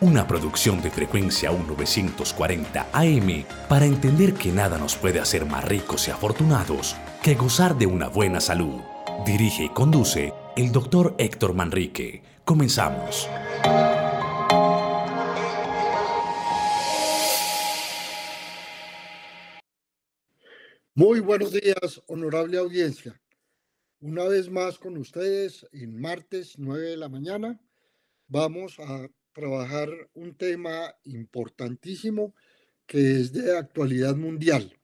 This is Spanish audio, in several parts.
una producción de frecuencia 1940 AM para entender que nada nos puede hacer más ricos y afortunados que gozar de una buena salud. Dirige y conduce el doctor Héctor Manrique. Comenzamos. Muy buenos días, honorable audiencia. Una vez más con ustedes en martes 9 de la mañana. Vamos a trabajar un tema importantísimo que es de actualidad mundial.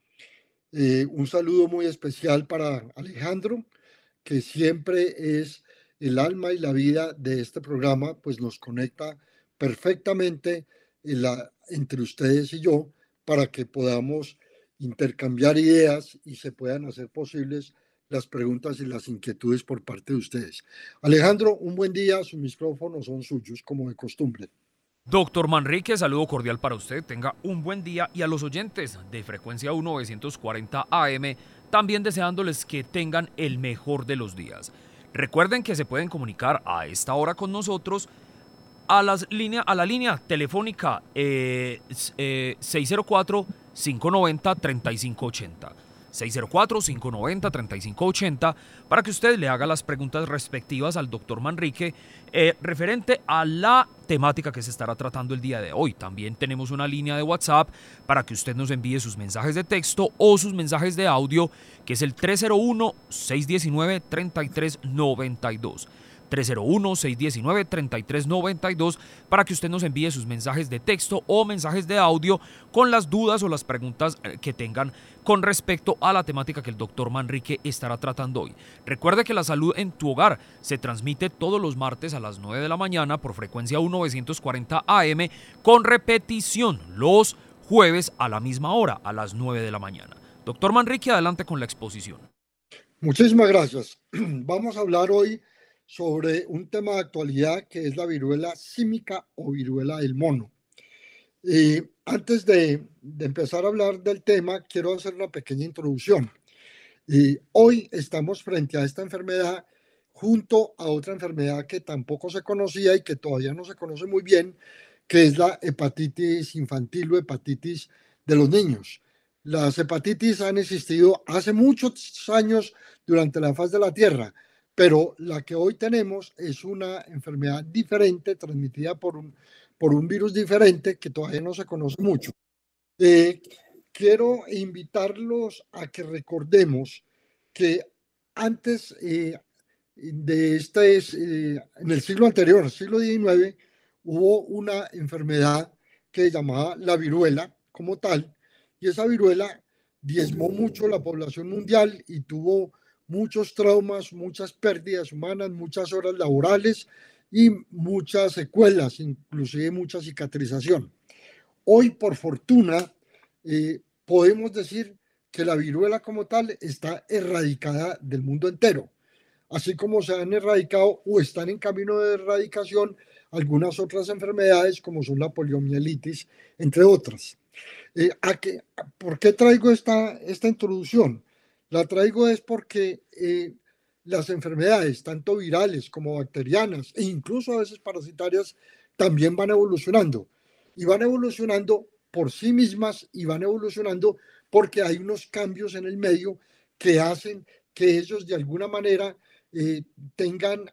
Eh, un saludo muy especial para Alejandro, que siempre es el alma y la vida de este programa, pues nos conecta perfectamente entre ustedes y yo para que podamos intercambiar ideas y se puedan hacer posibles las preguntas y las inquietudes por parte de ustedes. Alejandro, un buen día, sus micrófonos son suyos como de costumbre. Doctor Manrique, saludo cordial para usted, tenga un buen ddía y a los oyentes de frecuencia 1940 AM, también deseándoles que tengan el mejor de los días. Recuerden que se pueden comunicar a esta hora con nosotros a, las línea, a la línea telefónica 604-590-3580. Eh, 604-590-3580 para que usted le haga las preguntas respectivas al doctor Manrique eh, referente a la temática que se estará tratando el día de hoy. También tenemos una línea de WhatsApp para que usted nos envíe sus mensajes de texto o sus mensajes de audio, que es el 301-619-3392. 301-619-3392 para que usted nos envíe sus mensajes de texto o mensajes de audio con las dudas o las preguntas eh, que tengan con respecto a la temática que el doctor Manrique estará tratando hoy. Recuerde que la salud en tu hogar se transmite todos los martes a las 9 de la mañana por frecuencia 1940 AM con repetición los jueves a la misma hora, a las 9 de la mañana. Doctor Manrique, adelante con la exposición. Muchísimas gracias. Vamos a hablar hoy sobre un tema de actualidad que es la viruela símica o viruela del mono. Y antes de, empezar a hablar del tema, quiero hacer una pequeña introducción. Y hoy estamos frente a esta enfermedad junto a otra enfermedad que tampoco se conocía y que todavía no se conoce muy bien, que es la hepatitis infantil o hepatitis de los niños. Las hepatitis han existido hace muchos años durante la faz de la Tierra pero la que hoy tenemos es una enfermedad diferente, transmitida por un, por un virus diferente que todavía no se conoce mucho. Eh, quiero invitarlos a que recordemos que antes eh, de este, eh, en el siglo anterior, siglo XIX, hubo una enfermedad que se llamaba la viruela como tal, y esa viruela diezmó mucho la población mundial y tuvo muchos traumas, muchas pérdidas humanas, muchas horas laborales y muchas secuelas, inclusive mucha cicatrización. Hoy, por fortuna, eh, podemos decir que la viruela como tal está erradicada del mundo entero, así como se han erradicado o están en camino de erradicación algunas otras enfermedades como son la poliomielitis, entre otras. Eh, ¿a qué, ¿Por qué traigo esta, esta introducción? La traigo es porque eh, las enfermedades, tanto virales como bacterianas e incluso a veces parasitarias, también van evolucionando. Y van evolucionando por sí mismas y van evolucionando porque hay unos cambios en el medio que hacen que ellos de alguna manera eh, tengan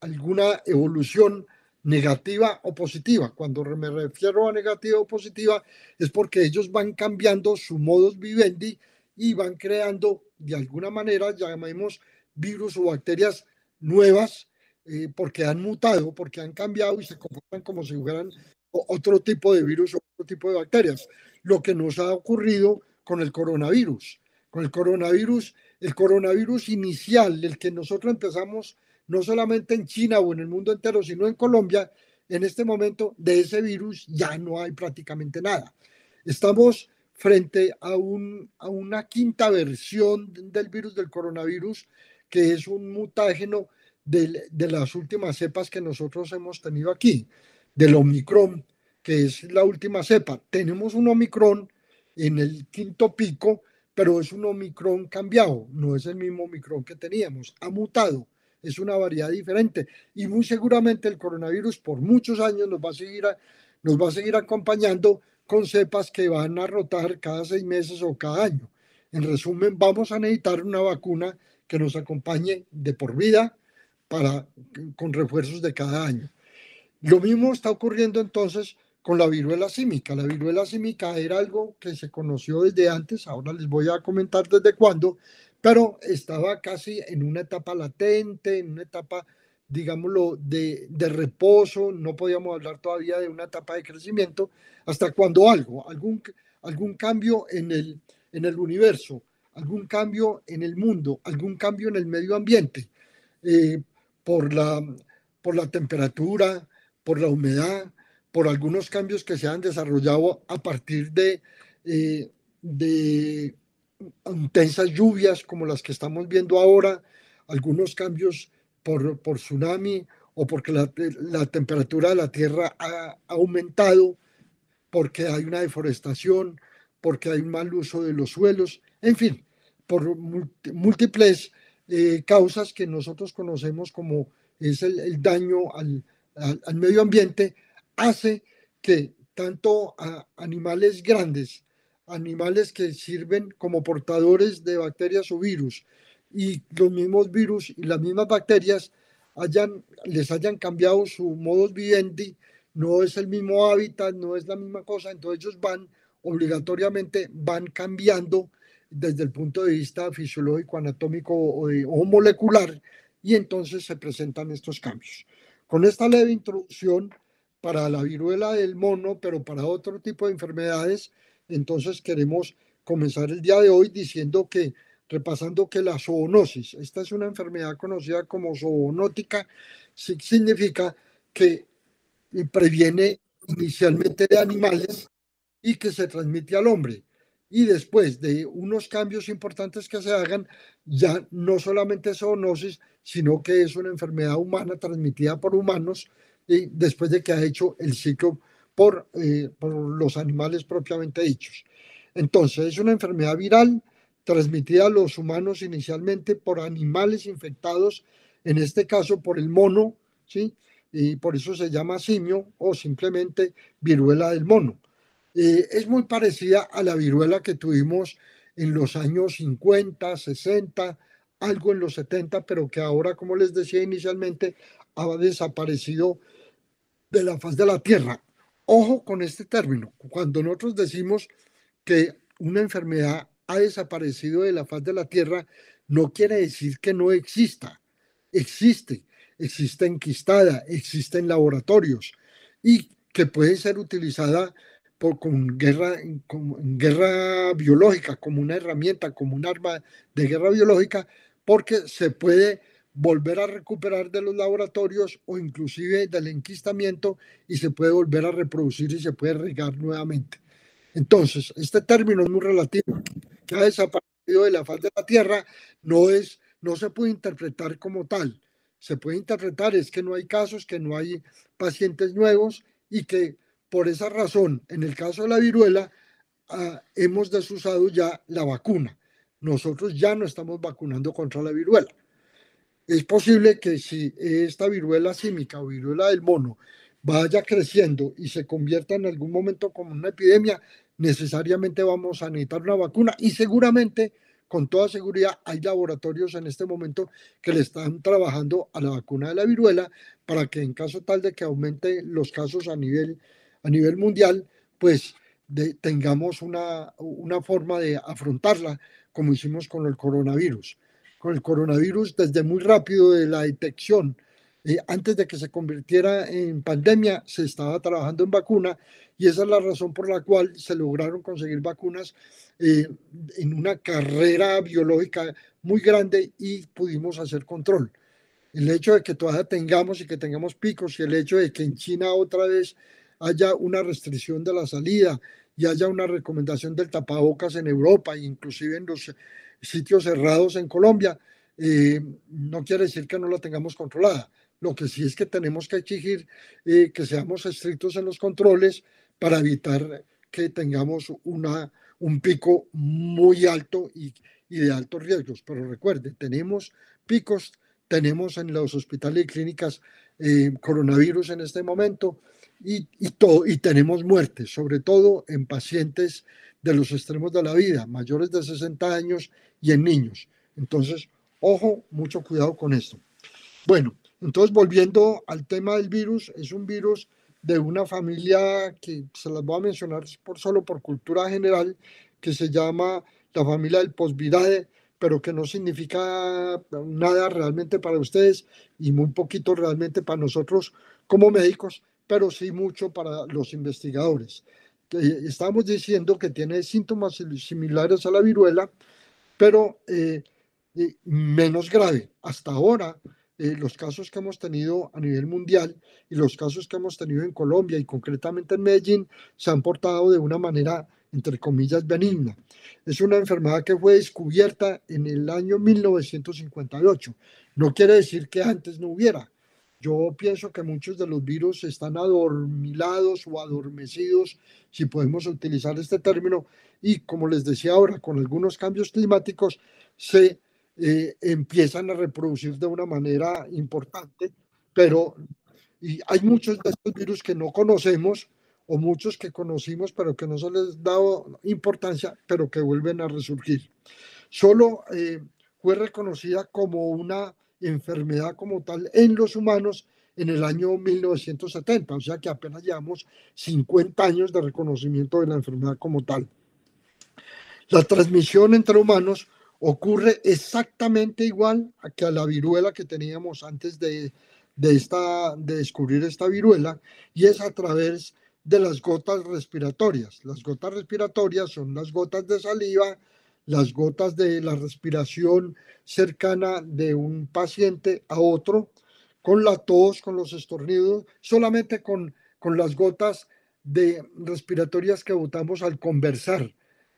alguna evolución negativa o positiva. Cuando me refiero a negativa o positiva es porque ellos van cambiando su modus vivendi y van creando de alguna manera, llamemos virus o bacterias nuevas, eh, porque han mutado, porque han cambiado y se comportan como si fueran otro tipo de virus o otro tipo de bacterias. Lo que nos ha ocurrido con el coronavirus. Con el coronavirus, el coronavirus inicial, el que nosotros empezamos no solamente en China o en el mundo entero, sino en Colombia, en este momento de ese virus ya no hay prácticamente nada. Estamos frente a, un, a una quinta versión del virus del coronavirus, que es un mutágeno de, de las últimas cepas que nosotros hemos tenido aquí, del Omicron, que es la última cepa. Tenemos un Omicron en el quinto pico, pero es un Omicron cambiado, no es el mismo Omicron que teníamos, ha mutado, es una variedad diferente y muy seguramente el coronavirus por muchos años nos va a seguir, nos va a seguir acompañando con cepas que van a rotar cada seis meses o cada año. En resumen, vamos a necesitar una vacuna que nos acompañe de por vida para, con refuerzos de cada año. Lo mismo está ocurriendo entonces con la viruela símica. La viruela símica era algo que se conoció desde antes, ahora les voy a comentar desde cuándo, pero estaba casi en una etapa latente, en una etapa, digámoslo, de, reposo, no podíamos hablar todavía de una etapa de crecimiento, hasta cuando algo, algún, algún cambio en el, en el universo, algún cambio en el mundo, algún cambio en el medio ambiente, eh, por, la, por la temperatura, por la humedad, por algunos cambios que se han desarrollado a partir de, eh, de intensas lluvias como las que estamos viendo ahora, algunos cambios por, por tsunami o porque la, la, temperatura de la Tierra ha, aumentado, porque hay una deforestación, porque hay un mal uso de los suelos, en fin, por múltiples eh, causas que nosotros conocemos como es el, el daño al, al, medio ambiente, hace que tanto animales grandes, animales que sirven como portadores de bacterias o virus, y los mismos virus y las mismas bacterias hayan, les hayan cambiado su modus vivendi, no es el mismo hábitat, no es la misma cosa, entonces ellos van obligatoriamente, van cambiando desde el punto de vista fisiológico, anatómico o, o molecular, y entonces se presentan estos cambios. Con esta leve introducción, para la viruela del mono, pero para otro tipo de enfermedades. Entonces queremos comenzar el día de hoy diciendo que, repasando que la zoonosis, esta es una enfermedad conocida como zoonótica, significa que previene inicialmente de animales y que se transmite al hombre. Y después de unos cambios importantes que se hagan, ya no solamente zoonosis, sino que es una enfermedad humana transmitida por humanos y después de que ha hecho el ciclo por, eh, por los animales propiamente dichos. Entonces, es una enfermedad viral transmitida a los humanos inicialmente por animales infectados, en este caso por el mono, ¿sí? Y por eso se llama simio o simplemente viruela del mono. Eh, es muy parecida a la viruela que tuvimos en los años 50, 60, algo en los 70, pero que ahora, como les decía inicialmente, ha desaparecido de la faz de la tierra. Ojo con este término. Cuando nosotros decimos que una enfermedad ha desaparecido de la faz de la tierra, no quiere decir que no exista. Existe, existe enquistada, existe en laboratorios y que puede ser utilizada por, con guerra, guerra biológica, como una herramienta, como un arma de guerra biológica, porque se puede volver a recuperar de los laboratorios o inclusive del enquistamiento y se puede volver a reproducir y se puede regar nuevamente. Entonces, este término es muy relativo, que ha desaparecido de la faz de la Tierra, no, es, no se puede interpretar como tal. Se puede interpretar es que no hay casos, que no hay pacientes nuevos y que por esa razón, en el caso de la viruela, ah, hemos desusado ya la vacuna. Nosotros ya no estamos vacunando contra la viruela es posible que si esta viruela símica o viruela del mono vaya creciendo y se convierta en algún momento como una epidemia, necesariamente vamos a necesitar una vacuna y seguramente, con toda seguridad, hay laboratorios en este momento que le están trabajando a la vacuna de la viruela para que en caso tal de que aumente los casos a nivel, a nivel mundial, pues tengamos una, una forma de afrontarla como hicimos con el coronavirus con el coronavirus desde muy rápido de la detección. Eh, antes de que se convirtiera en pandemia, se estaba trabajando en vacuna y esa es la razón por la cual se lograron conseguir vacunas eh, en una carrera biológica muy grande y pudimos hacer control. El hecho de que todavía tengamos y que tengamos picos y el hecho de que en China otra vez haya una restricción de la salida y haya una recomendación del tapabocas en Europa, inclusive en los sitios cerrados en Colombia, eh, no quiere decir que no la tengamos controlada. Lo que sí es que tenemos que exigir eh, que seamos estrictos en los controles para evitar que tengamos una, un pico muy alto y, y de altos riesgos. Pero recuerde, tenemos picos, tenemos en los hospitales y clínicas eh, coronavirus en este momento y, y, todo, y tenemos muertes, sobre todo en pacientes de los extremos de la vida, mayores de 60 años y en niños. Entonces, ojo, mucho cuidado con esto. Bueno, entonces volviendo al tema del virus, es un virus de una familia que se las voy a mencionar por, solo por cultura general, que se llama la familia del posvirae, pero que no significa nada realmente para ustedes y muy poquito realmente para nosotros como médicos, pero sí mucho para los investigadores. Estamos diciendo que tiene síntomas similares a la viruela, pero eh, eh, menos grave. Hasta ahora, eh, los casos que hemos tenido a nivel mundial y los casos que hemos tenido en Colombia y concretamente en Medellín se han portado de una manera, entre comillas, benigna. Es una enfermedad que fue descubierta en el año 1958. No quiere decir que antes no hubiera. Yo pienso que muchos de los virus están adormilados o adormecidos, si podemos utilizar este término, y como les decía ahora, con algunos cambios climáticos se eh, empiezan a reproducir de una manera importante, pero y hay muchos de estos virus que no conocemos o muchos que conocimos pero que no se les dado importancia, pero que vuelven a resurgir. Solo eh, fue reconocida como una enfermedad como tal en los humanos en el año 1970, o sea que apenas llevamos 50 años de reconocimiento de la enfermedad como tal. La transmisión entre humanos ocurre exactamente igual que a la viruela que teníamos antes de, de, esta, de descubrir esta viruela y es a través de las gotas respiratorias. Las gotas respiratorias son las gotas de saliva, las gotas de la respiración cercana de un paciente a otro, con la tos, con los estornidos, solamente con, con las gotas de respiratorias que botamos al conversar.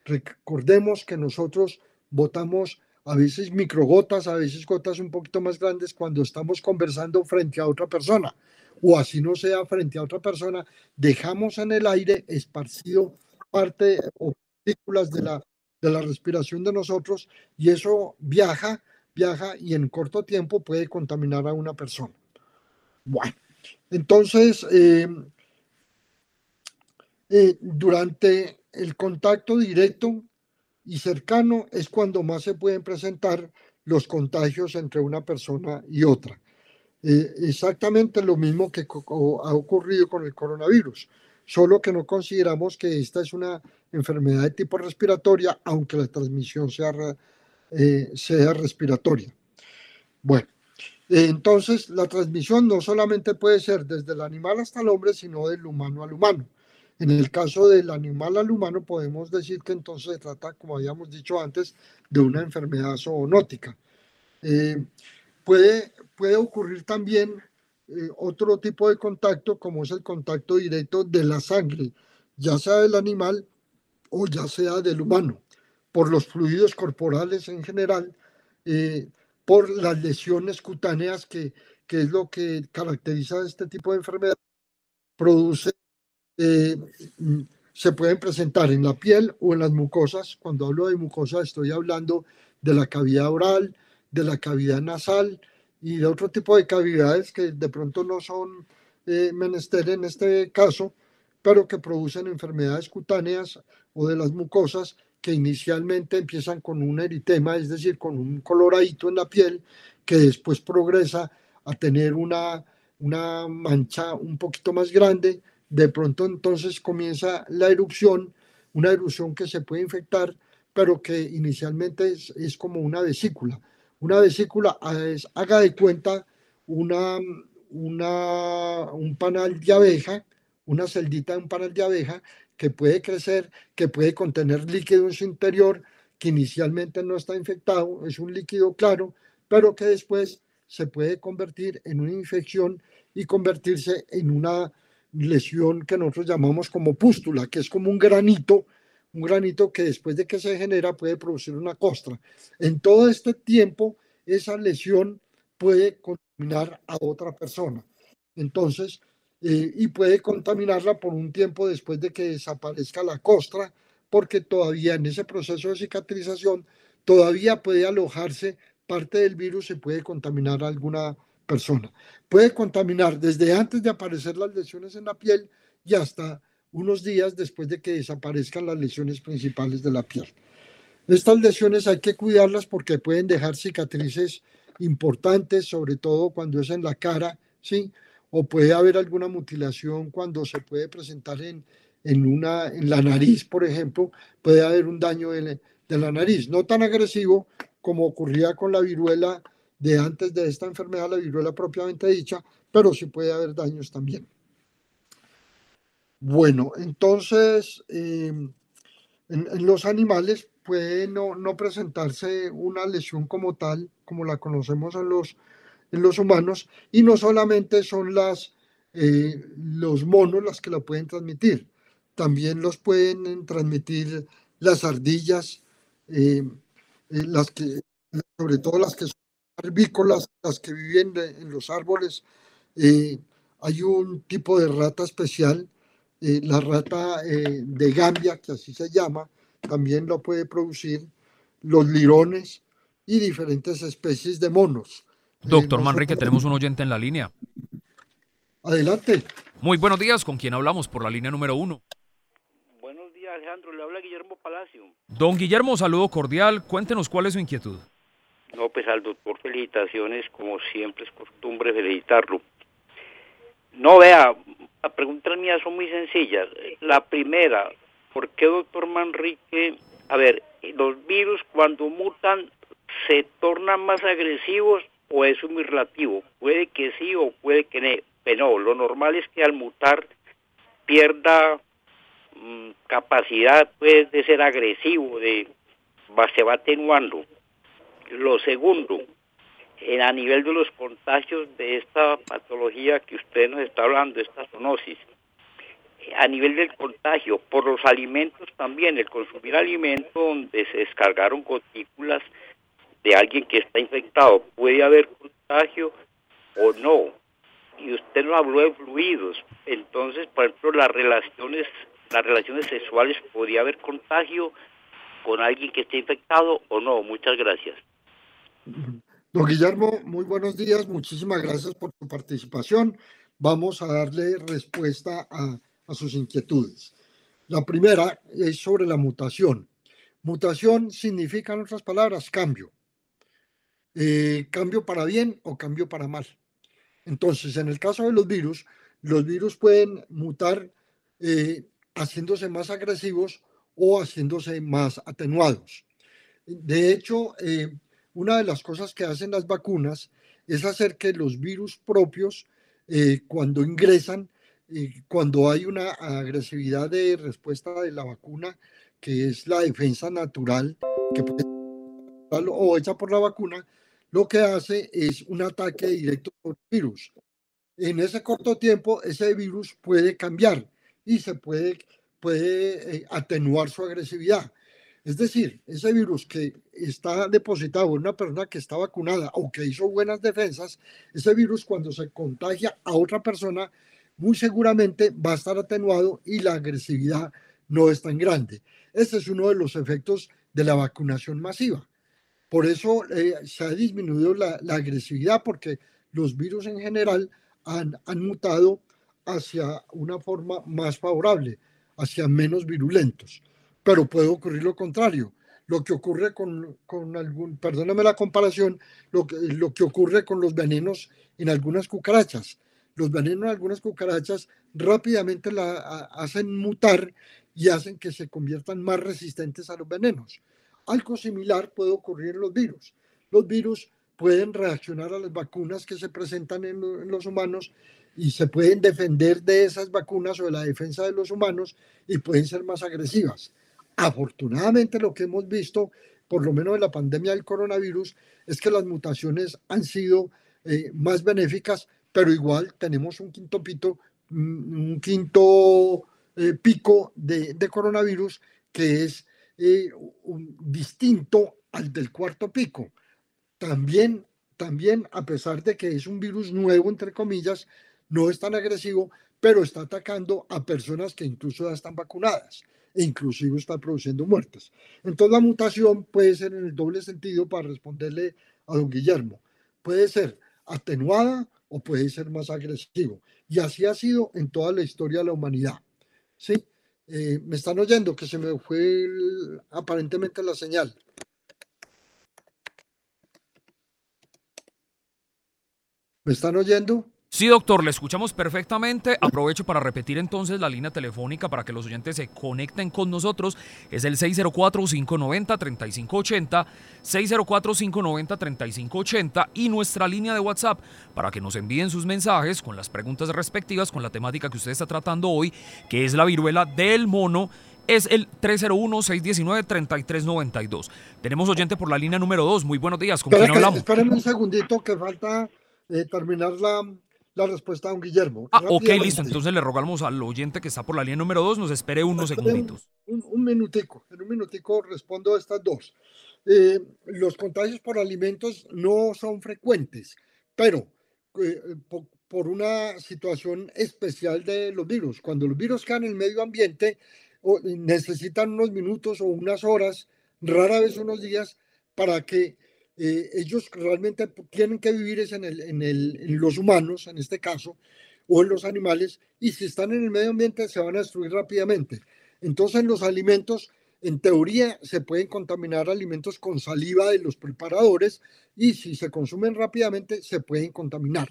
Recordemos que nosotros botamos a veces microgotas, a veces gotas un poquito más grandes cuando estamos conversando frente a otra persona. O así no sea frente a otra persona, dejamos en el aire esparcido parte o partículas de la, de la respiración de nosotros y eso viaja, viaja y en corto tiempo puede contaminar a una persona. Bueno, entonces, eh, eh, durante el contacto directo y cercano es cuando más se pueden presentar los contagios entre una persona y otra. Eh, exactamente lo mismo que ha ocurrido con el coronavirus, solo que no consideramos que esta es una enfermedad de tipo respiratoria, aunque la transmisión sea, eh, sea respiratoria. Bueno, entonces la transmisión no solamente puede ser desde el animal hasta el hombre, sino del humano al humano. En el caso del animal al humano podemos decir que entonces se trata, como habíamos dicho antes, de una enfermedad zoonótica. Eh, puede, puede ocurrir también eh, otro tipo de contacto, como es el contacto directo de la sangre, ya sea del animal o ya sea del humano, por los fluidos corporales en general, eh, por las lesiones cutáneas, que, que es lo que caracteriza este tipo de enfermedad, produce eh, se pueden presentar en la piel o en las mucosas. Cuando hablo de mucosas estoy hablando de la cavidad oral, de la cavidad nasal y de otro tipo de cavidades que de pronto no son eh, menester en este caso, pero que producen enfermedades cutáneas o de las mucosas que inicialmente empiezan con un eritema, es decir, con un coloradito en la piel, que después progresa a tener una, una mancha un poquito más grande, de pronto entonces comienza la erupción, una erupción que se puede infectar, pero que inicialmente es, como una vesícula. Una vesícula es, haga de cuenta, una, una, un panal de abeja, una celdita de un panal de abeja que puede crecer, que puede contener líquido en su interior, que inicialmente no está infectado, es un líquido claro, pero que después se puede convertir en una infección y convertirse en una lesión que nosotros llamamos como pústula, que es como un granito, un granito que después de que se genera puede producir una costra. En todo este tiempo, esa lesión puede contaminar a otra persona. Entonces, eh, y puede contaminarla por un tiempo después de que desaparezca la costra, porque todavía en ese proceso de cicatrización todavía puede alojarse parte del virus y puede contaminar alguna. Puede contaminar desde antes de aparecer las lesiones en la piel y hasta unos días después de que desaparezcan las lesiones principales de la piel. Estas lesiones hay que cuidarlas porque pueden dejar cicatrices importantes, sobre todo cuando es en la cara, ¿sí? O puede haber alguna mutilación cuando se puede presentar en, en, una, en la nariz, por ejemplo, puede haber un daño de, de la nariz, no tan agresivo como ocurría con la viruela de antes de esta enfermedad, la viruela propiamente dicha, pero sí puede haber daños también. Bueno, entonces, em, en, los animales puede no, no, presentarse una lesión como tal, como la conocemos en los, en los humanos, y no solamente son las, eh, los monos las que la pueden transmitir, también los pueden transmitir las ardillas, eh, las que, sobre todo las que son herbícolas, las que viven en los árboles. Eh, hay un tipo de rata especial, eh, la rata eh, de Gambia, que así se llama, también lo puede producir, los lirones y diferentes especies de monos. Doctor Manrique, tenemos un oyente en la línea. Adelante. Muy buenos días, ¿con quién hablamos por la línea número uno? Buenos días, Alejandro, le habla Guillermo Palacio. Don Guillermo, saludo cordial, cuéntenos cuál es su inquietud. No, pues al doctor felicitaciones, como siempre es costumbre felicitarlo. No, vea, las preguntas mías son muy sencillas. La primera, ¿por qué doctor Manrique, a ver, los virus cuando mutan se tornan más agresivos o es muy relativo? Puede que sí o puede que no. Pero no, lo normal es que al mutar pierda mm, capacidad pues, de ser agresivo, de se va atenuando. Lo segundo, en, a nivel de los contagios de esta patología que usted nos está hablando, esta zoonosis, a nivel del contagio, por los alimentos también, el consumir alimentos donde se descargaron gotículas de alguien que está infectado, puede haber contagio o no. Y usted nos habló de fluidos, entonces, por ejemplo, las relaciones, las relaciones sexuales, ¿podría haber contagio con alguien que esté infectado o no? Muchas gracias. Don Guillermo, muy buenos días. Muchísimas gracias por su participación. Vamos a darle respuesta a, sus inquietudes. La primera es sobre la mutación. Mutación significa, en otras palabras, cambio. Eh, cambio para bien o cambio para mal. Entonces, en el caso de los virus, los virus pueden mutar eh, haciéndose más agresivos o haciéndose más atenuados. De hecho, eh, una de las cosas que hacen las vacunas es hacer que los virus propios, eh, cuando ingresan, eh, cuando hay una agresividad de respuesta de la vacuna, que es la defensa natural, que puede, o hecha por la vacuna, lo que hace es un ataque directo por virus. En ese corto tiempo, ese virus puede cambiar y se puede, puede eh, atenuar su agresividad. Es decir, ese virus que está depositado en una persona que está vacunada o que hizo buenas defensas, ese virus cuando se contagia a otra persona, muy seguramente va a estar atenuado y la agresividad no es tan grande. Ese es uno de los efectos de la vacunación masiva. Por eso eh, se ha disminuido la, agresividad porque los virus en general han mutado hacia una forma más favorable, hacia menos virulentos pero puede ocurrir lo contrario. Lo que ocurre con, con algún, perdóname la comparación, lo que, lo que ocurre con los venenos en algunas cucarachas. Los venenos en algunas cucarachas rápidamente la hacen mutar y hacen que se conviertan más resistentes a los venenos. Algo similar puede ocurrir en los virus. Los virus pueden reaccionar a las vacunas que se presentan en, en, los humanos y se pueden defender de esas vacunas o de la defensa de los humanos y pueden ser más agresivas. Afortunadamente lo que hemos visto, por lo menos en la pandemia del coronavirus, es que las mutaciones han sido eh, más benéficas, pero igual tenemos un quinto pito un quinto eh, pico de, coronavirus que es eh, distinto al del cuarto pico. También, también, a pesar de que es un virus nuevo, entre comillas, no es tan agresivo, pero está atacando a personas que incluso ya están vacunadas e inclusive está produciendo muertes. Entonces la mutación puede ser en el doble sentido para responderle a don Guillermo. Puede ser atenuada o puede ser más agresivo. Y así ha sido en toda la historia de la humanidad. ¿Sí? Eh, me están oyendo que se me fue aparentemente la señal. ¿Me están oyendo? Sí, doctor, le escuchamos perfectamente. Aprovecho para repetir entonces la línea telefónica para que los oyentes se conecten con nosotros. Es el 604-590-3580, 604-590-3580 y nuestra línea de WhatsApp para que nos envíen sus mensajes con las preguntas respectivas con la temática que usted está tratando hoy, que es la viruela del mono es el 301-619-3392. Tenemos oyente por la línea número 2. Muy buenos días. ¿Con quién hablamos? Espérenme un segundito que falta eh, terminar la, la respuesta a un Guillermo. Ah, ok, listo. Entonces le rogamos al oyente que está por la línea número dos, nos espere unos segunditos. Un, minutico, en un minutico respondo a estas dos. Eh, los contagios por alimentos no son frecuentes, pero eh, por, una situación especial de los virus. Cuando los virus caen en el medio ambiente, necesitan unos minutos o unas horas, rara vez unos días, para que eh, ellos realmente tienen que vivir es en, el, en, el, en, los humanos, en este caso, o en los animales, y si están en el medio ambiente se van a destruir rápidamente. Entonces los alimentos, en teoría, se pueden contaminar alimentos con saliva de los preparadores y si se consumen rápidamente se pueden contaminar.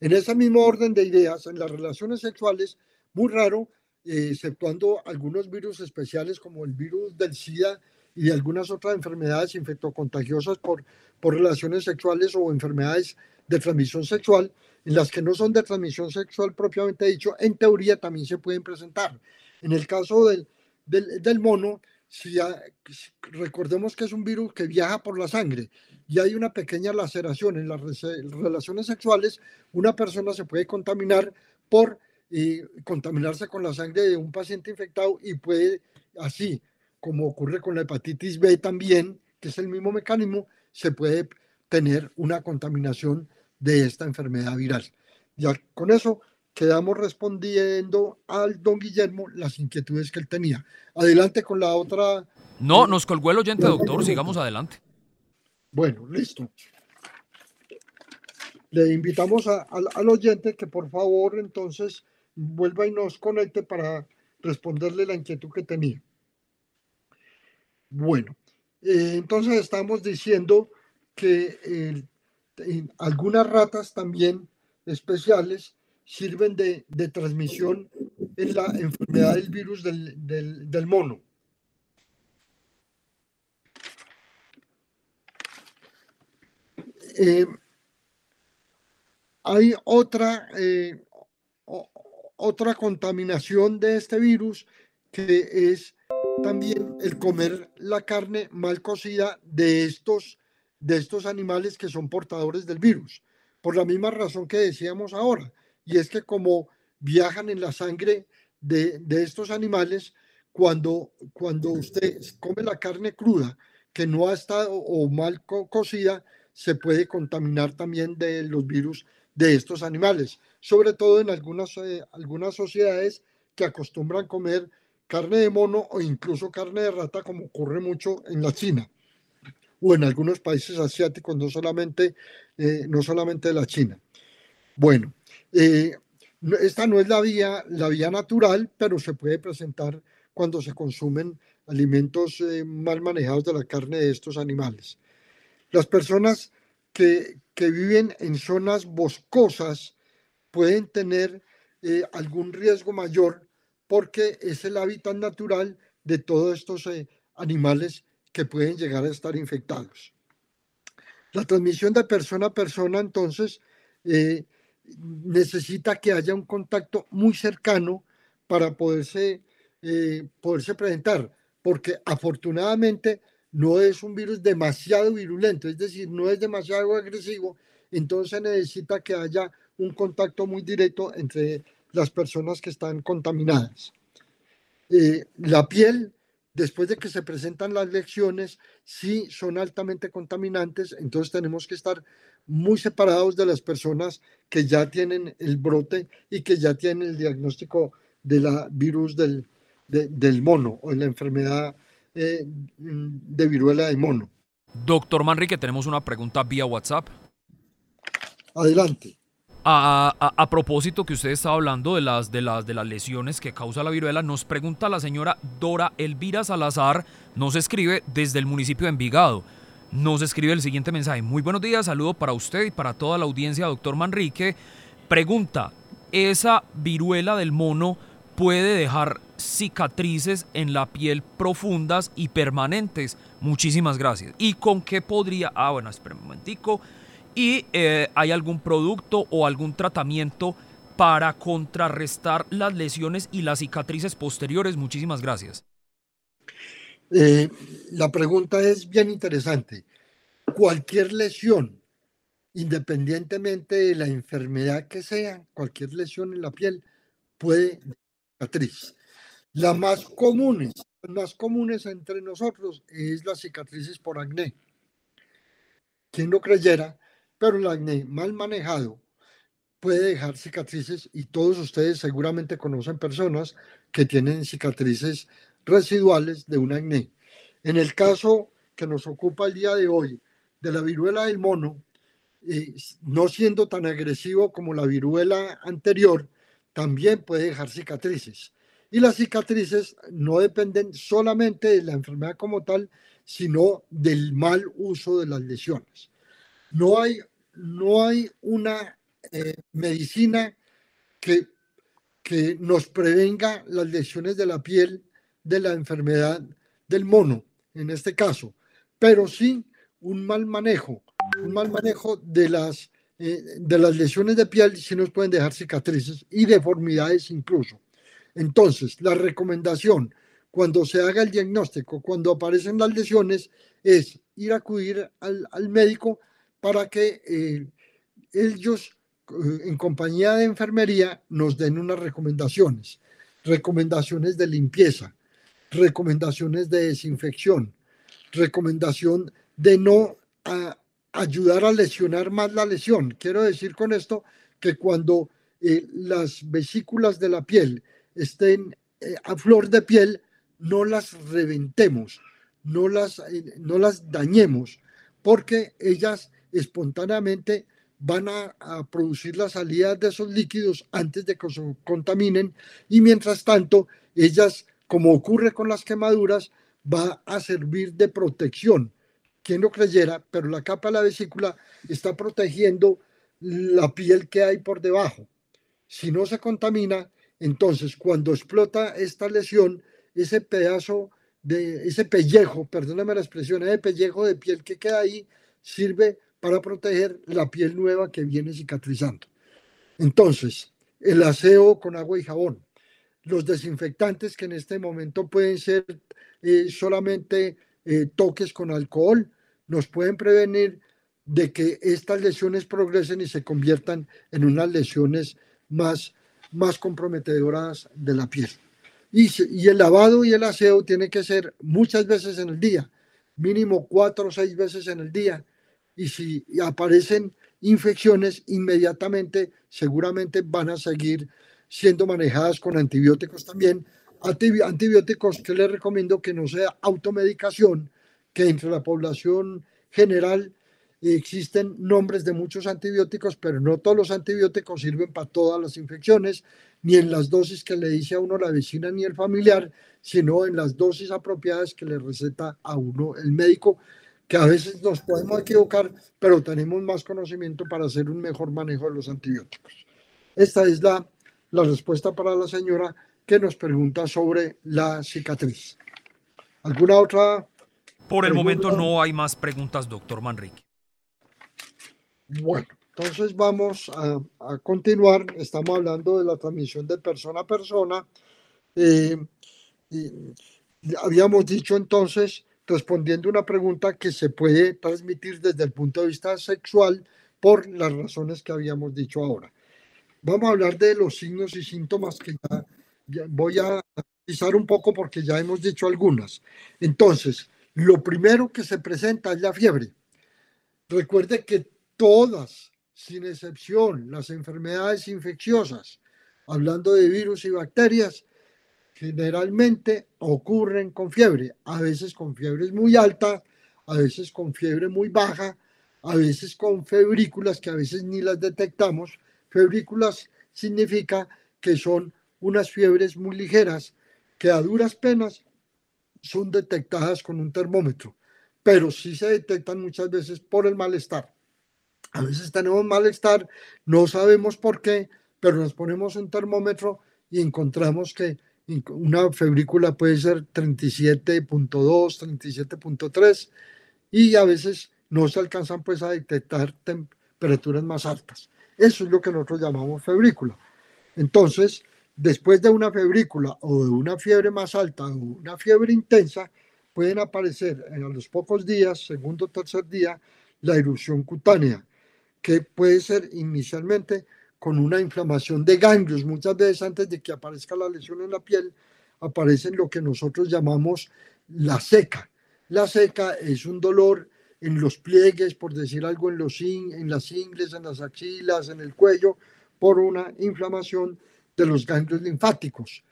En ese mismo orden de ideas, en las relaciones sexuales, muy raro, eh, exceptuando algunos virus especiales como el virus del SIDA y algunas otras enfermedades infectocontagiosas por, por relaciones sexuales o enfermedades de transmisión sexual, en las que no son de transmisión sexual propiamente dicho, en teoría también se pueden presentar. En el caso del, del, mono, si recordemos que es un virus que viaja por la sangre y hay una pequeña laceración en las relaciones sexuales, una persona se puede contaminar por y contaminarse con la sangre de un paciente infectado y puede así como ocurre con la hepatitis B también, que es el mismo mecanismo, se puede tener una contaminación de esta enfermedad viral. Ya con eso quedamos respondiendo al don Guillermo las inquietudes que él tenía. Adelante con la otra. No, nos colgó el oyente, doctor. Sigamos adelante. Bueno, listo. Le invitamos al oyente que por favor entonces vuelva y nos conecte para responderle la inquietud que tenía. Bueno, eh, entonces estamos diciendo que algunas ratas también especiales sirven de, transmisión en la enfermedad del virus del, mono. Eh, hay otra, eh, otra contaminación de este virus que es también el comer la carne mal cocida de estos, de estos animales que son portadores del virus, por la misma razón que decíamos ahora, y es que como viajan en la sangre de, de estos animales, cuando, cuando usted come la carne cruda, que no ha estado o mal cocida, se puede contaminar también de los virus de estos animales, sobre todo en algunas, eh, algunas sociedades que acostumbran comer carne de mono o incluso carne de rata, como ocurre mucho en la China o en algunos países asiáticos, no solamente, eh, no solamente de la China. Bueno, eh, esta no es la vía, la vía natural, pero se puede presentar cuando se consumen alimentos eh, mal manejados de la carne de estos animales. Las personas que, que viven en zonas boscosas pueden tener algún riesgo mayor porque es el hábitat natural de todos estos eh, animales que pueden llegar a estar infectados. La transmisión de persona a persona, entonces, eh, necesita que haya un contacto muy cercano para poderse, eh, poderse presentar, porque afortunadamente no es un virus demasiado virulento, es decir, no es demasiado agresivo, entonces necesita que haya un contacto muy directo entre las personas que están contaminadas. Eh, la piel, después de que se presentan las lesiones, sí son altamente contaminantes, entonces tenemos que estar muy separados de las personas que ya tienen el brote y que ya tienen el diagnóstico de la virus del, del mono o de la enfermedad eh, de viruela de mono. Doctor Manrique, tenemos una pregunta vía WhatsApp. Adelante. A, propósito que usted estaba hablando de las, de, las, de las lesiones que causa la viruela, nos pregunta la señora Dora Elvira Salazar, nos escribe desde el municipio de Envigado. Nos escribe el siguiente mensaje. Muy buenos días, saludo para usted y para toda la audiencia, doctor Manrique. Pregunta, ¿esa viruela del mono puede dejar cicatrices en la piel profundas y permanentes? Muchísimas gracias. ¿Y con qué podría... Ah, bueno, espera un momentico y eh, hay algún producto o algún tratamiento para contrarrestar las lesiones y las cicatrices posteriores. Muchísimas gracias. Eh, la pregunta es bien interesante. Cualquier lesión, independientemente de la enfermedad que sea, cualquier lesión en la piel puede cicatriz. La más comunes, las más comunes entre nosotros es las cicatrices por acné. Quien no creyera, pero el acné mal manejado puede dejar cicatrices y todos ustedes seguramente conocen personas que tienen cicatrices residuales de un acné. En el caso que nos ocupa el día de hoy de la viruela del mono, eh, no siendo tan agresivo como la viruela anterior, también puede dejar cicatrices. Y las cicatrices no dependen solamente de la enfermedad como tal, sino del mal uso de las lesiones. No hay no hay una eh, medicina que, que nos prevenga las lesiones de la piel de la enfermedad del mono, en este caso, pero sí un mal manejo, un mal manejo de las, eh, de las lesiones de piel sí nos pueden dejar cicatrices y deformidades incluso. Entonces, la recomendación cuando se haga el diagnóstico, cuando aparecen las lesiones, es ir a acudir al, al médico para que eh, ellos, eh, en compañía de enfermería, nos den unas recomendaciones, recomendaciones de limpieza, recomendaciones de desinfección, recomendación de no ayudar a lesionar más la lesión. Quiero decir con esto que cuando eh, las vesículas de la piel estén a flor de piel, no las reventemos, no las, no las dañemos, porque ellas espontáneamente van a, producir la salida de esos líquidos antes de que se contaminen y mientras tanto ellas, como ocurre con las quemaduras, va a servir de protección. Quien no creyera, pero la capa de la vesícula está protegiendo la piel que hay por debajo. Si no se contamina, entonces cuando explota esta lesión, ese pedazo de ese pellejo, perdóname la expresión, ese pellejo de piel que queda ahí, sirve para proteger la piel nueva que viene cicatrizando. Entonces, el aseo con agua y jabón, los desinfectantes que en este momento pueden ser eh, solamente eh, toques con alcohol, nos pueden prevenir de que estas lesiones progresen y se conviertan en unas lesiones más, más comprometedoras de la piel. Y, y el lavado y el aseo tiene que ser muchas veces en el día, mínimo cuatro o seis veces en el día, y si aparecen infecciones, inmediatamente seguramente van a seguir siendo manejadas con antibióticos también. Antibióticos que les recomiendo que no sea automedicación, que entre la población general existen nombres de muchos antibióticos, pero no todos los antibióticos sirven para todas las infecciones, ni en las dosis que le dice a uno la vecina ni el familiar, sino en las dosis apropiadas que le receta a uno el médico que a veces nos podemos equivocar, pero tenemos más conocimiento para hacer un mejor manejo de los antibióticos. Esta es la, la respuesta para la señora que nos pregunta sobre la cicatriz. ¿Alguna otra? Por el momento no hay más preguntas, doctor Manrique. Bueno, entonces vamos a, a, continuar. Estamos hablando de la transmisión de persona a persona. Eh, habíamos dicho entonces respondiendo una pregunta que se puede transmitir desde el punto de vista sexual por las razones que habíamos dicho ahora. vamos a hablar de los signos y síntomas que voy a analizar un poco porque ya hemos dicho algunas. Entonces, lo primero que se presenta es la fiebre. Recuerde que todas, sin excepción, las enfermedades infecciosas, hablando de virus y bacterias, generalmente ocurren con fiebre, a veces con fiebre muy alta, a veces con fiebre muy baja, a veces con febrículas que a veces ni las detectamos. Febrículas significa que son unas fiebres muy ligeras que a duras penas son detectadas con un termómetro, pero sí se detectan muchas veces por el malestar. A veces tenemos malestar, no sabemos por qué, pero nos ponemos un termómetro y encontramos que una febrícula puede ser 37.2, 37.3 y a veces no se alcanzan pues a detectar temperaturas más altas. Eso es lo que nosotros llamamos febrícula. Entonces, después de una febrícula o de una fiebre más alta o una fiebre intensa, pueden aparecer en los pocos días, segundo o tercer día, la erupción cutánea, que puede ser inicialmente con una inflamación de ganglios. Muchas veces antes de que aparezca la lesión en la piel, aparecen lo que nosotros llamamos la seca. La seca es un dolor en los pliegues, por decir algo, en, los en las ingles, en las axilas, en el cuello, por una inflamación de los ganglios linfáticos.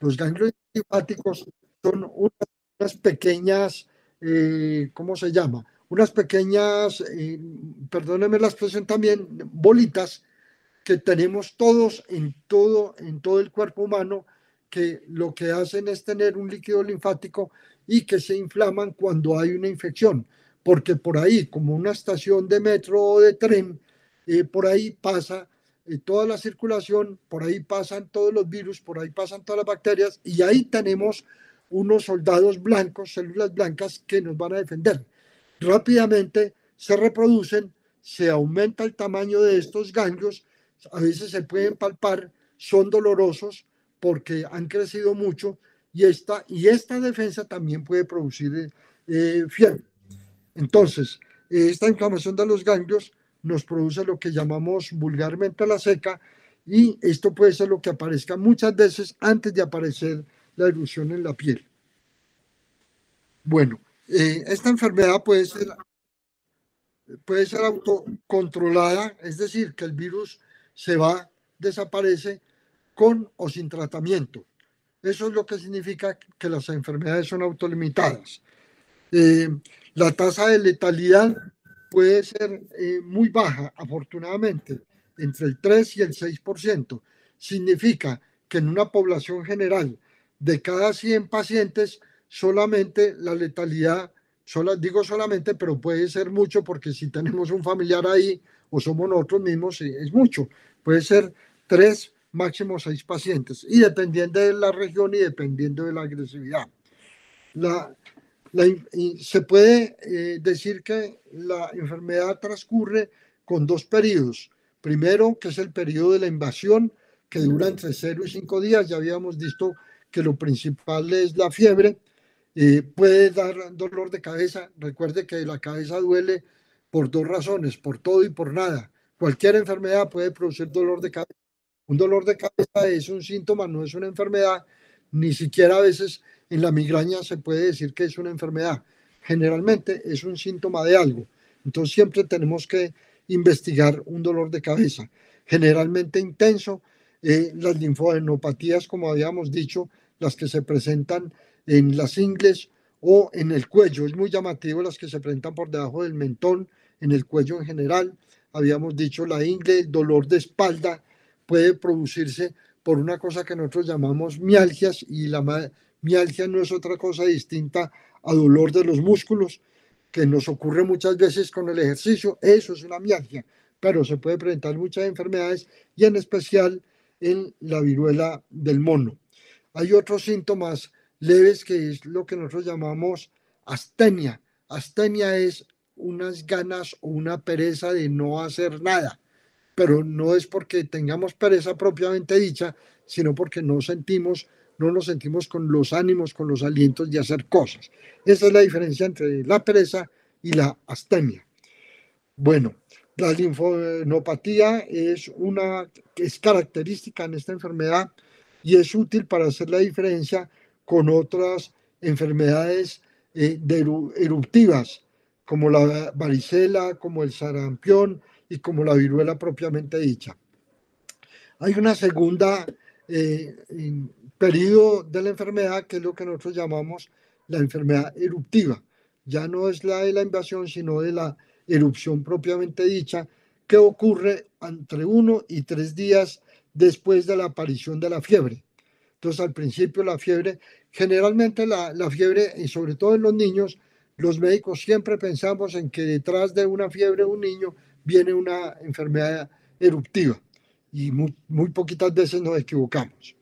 Los ganglios linfáticos son unas, pequeñas, eh, ¿cómo se llama? Unas pequeñas, eh, perdónenme la expresión también, bolitas que tenemos todos en todo, en todo el cuerpo humano, que lo que hacen es tener un líquido linfático y que se inflaman cuando hay una infección porque por ahí, como una estación de metro o de tren, eh, por ahí pasa eh, toda la circulación, por ahí pasan todos los virus, por ahí pasan todas las bacterias y ahí tenemos unos soldados blancos, células blancas que nos van a defender. Rápidamente se reproducen, se aumenta el tamaño de estos ganglios, a veces se pueden palpar, son dolorosos porque han crecido mucho y esta, y esta defensa también puede producir eh, fiebre. Entonces, esta inflamación de los ganglios nos produce lo que llamamos vulgarmente la seca y esto puede ser lo que aparezca muchas veces antes de aparecer la erupción en la piel. Bueno, eh, esta enfermedad puede ser, puede ser autocontrolada, es decir, que el virus se va, desaparece con o sin tratamiento. Eso es lo que significa que las enfermedades son autolimitadas. Eh, la tasa de letalidad puede ser eh, muy baja, afortunadamente, entre el 3 y el 6%. Significa que en una población general de cada 100 pacientes, solamente la letalidad, digo solamente, pero puede ser mucho porque si tenemos un familiar ahí o somos nosotros mismos, es mucho. Puede ser 3, máximo 6 pacientes. Y dependiendo de la región y dependiendo de la agresividad. La, se puede eh, decir que la enfermedad transcurre con dos periodos. Primero, que es el periodo de la invasión, que dura entre 0 y 5 días. Ya habíamos visto que lo principal es la fiebre. Eh, puede dar dolor de cabeza. Recuerde que la cabeza duele por dos razones, por todo y por nada. Cualquier enfermedad puede producir dolor de cabeza. Un dolor de cabeza es un síntoma, no es una enfermedad. Ni siquiera a veces en la migraña se puede decir que es una enfermedad. Generalmente es un síntoma de algo. Entonces siempre tenemos que investigar un dolor de cabeza, generalmente intenso. Eh, las linfadenopatías, como habíamos dicho, las que se presentan en las ingles o en el cuello. Es muy llamativo las que se presentan por debajo del mentón, en el cuello en general. Habíamos dicho la ingle, el dolor de espalda puede producirse por una cosa que nosotros llamamos mialgias y la, Mialgia no es otra cosa distinta a dolor de los músculos que nos ocurre muchas veces con el ejercicio. Eso es una mialgia, pero se puede presentar muchas enfermedades y en especial en la viruela del mono. Hay otros síntomas leves que es lo que nosotros llamamos astenia. Astenia es unas ganas o una pereza de no hacer nada, pero no es porque tengamos pereza propiamente dicha, sino porque no sentimos no nos sentimos con los ánimos, con los alientos de hacer cosas. Esa es la diferencia entre la pereza y la astemia. Bueno, La linfodenopatía es una es característica en esta enfermedad y es útil para hacer la diferencia con otras enfermedades eh, eruptivas, como la varicela, como el sarampión y como la viruela propiamente dicha. Hay una segunda eh, de la enfermedad que es lo que nosotros llamamos la enfermedad eruptiva. Ya no es la de la invasión, sino de la erupción propiamente dicha, que ocurre entre uno y tres días después de la aparición de la fiebre. Entonces, al principio la fiebre, generalmente la, la fiebre, y sobre todo en los niños, los médicos siempre pensamos en que detrás de una fiebre de un niño viene una enfermedad eruptiva y muy, muy poquitas veces nos equivocamos.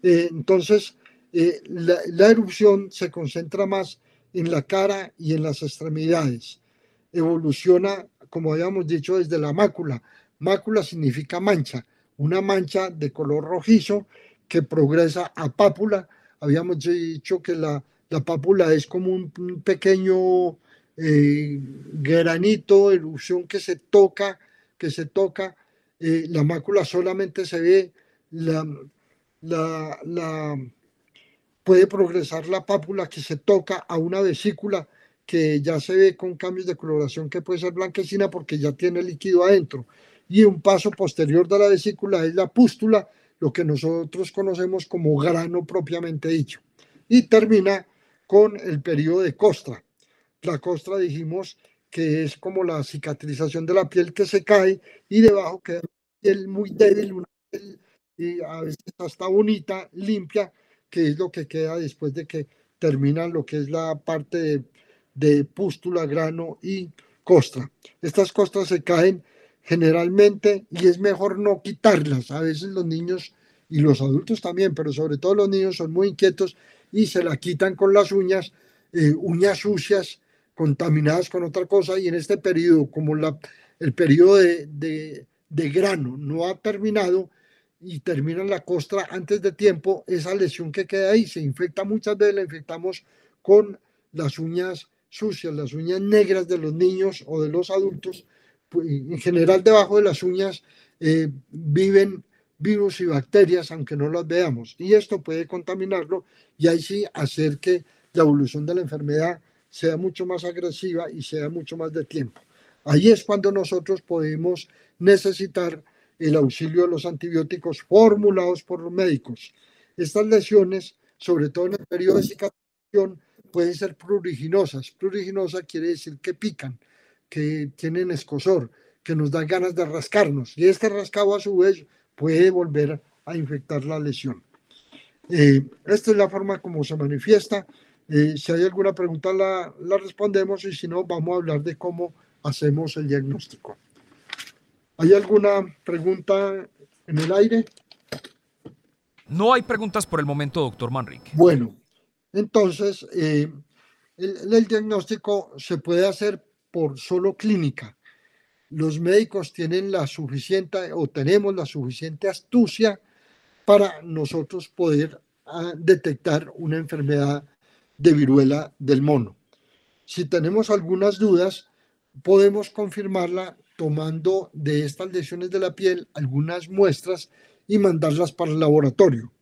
Eh, entonces, eh, la, la, erupción se concentra más en la cara y en las extremidades. Evoluciona, como habíamos dicho, desde la mácula. Mácula significa mancha, una mancha de color rojizo que progresa a pápula. Habíamos dicho que la, la pápula es como un, pequeño eh, granito, erupción que se toca, que se toca. Eh, la mácula solamente se ve, la, puede progresar la pápula que se toca a una vesícula que ya se ve con cambios de coloración que puede ser blanquecina porque ya tiene líquido adentro. Y un paso posterior de la vesícula es la pústula, lo que nosotros conocemos como grano propiamente dicho. Y termina con el periodo de costra. La costra dijimos que es como la cicatrización de la piel que se cae y debajo queda piel muy débil, una piel y a veces hasta bonita, limpia, que es lo que queda después de que termina lo que es la parte de, de pústula, grano y costra. Estas costras se caen generalmente y es mejor no quitarlas. A veces los niños y los adultos también, pero sobre todo los niños son muy inquietos y se la quitan con las uñas, eh, uñas sucias, contaminadas con otra cosa y en este periodo, como la, el periodo de, de, de grano no ha terminado y termina la costra antes de tiempo, esa lesión que queda ahí se infecta muchas veces, la infectamos con las uñas sucias, las uñas negras de los niños o de los adultos, pues, en general debajo de las uñas eh, viven virus y bacterias, aunque no las veamos, y esto puede contaminarlo y ahí sí hacer que la evolución de la enfermedad sea mucho más agresiva y sea mucho más de tiempo. Ahí es cuando nosotros podemos necesitar el auxilio de los antibióticos formulados por los médicos. Estas lesiones, sobre todo en el periodo de cicatrización, pueden ser pruriginosas. Pruriginosa quiere decir que pican, que tienen escosor, que nos dan ganas de rascarnos. Y este rascado a su vez puede volver a infectar la lesión. Eh, esta es la forma como se manifiesta. Eh, si hay alguna pregunta la, la respondemos y si no, vamos a hablar de cómo hacemos el diagnóstico. ¿Hay alguna pregunta en el aire? No hay preguntas por el momento, doctor Manrique. Bueno, entonces, eh, el, diagnóstico se puede hacer por solo clínica. Los médicos tienen la suficiente o tenemos la suficiente astucia para nosotros poder ah, detectar una enfermedad de viruela del mono. Si tenemos algunas dudas, podemos confirmarla tomando de estas lesiones de la piel algunas muestras y mandarlas para el laboratorio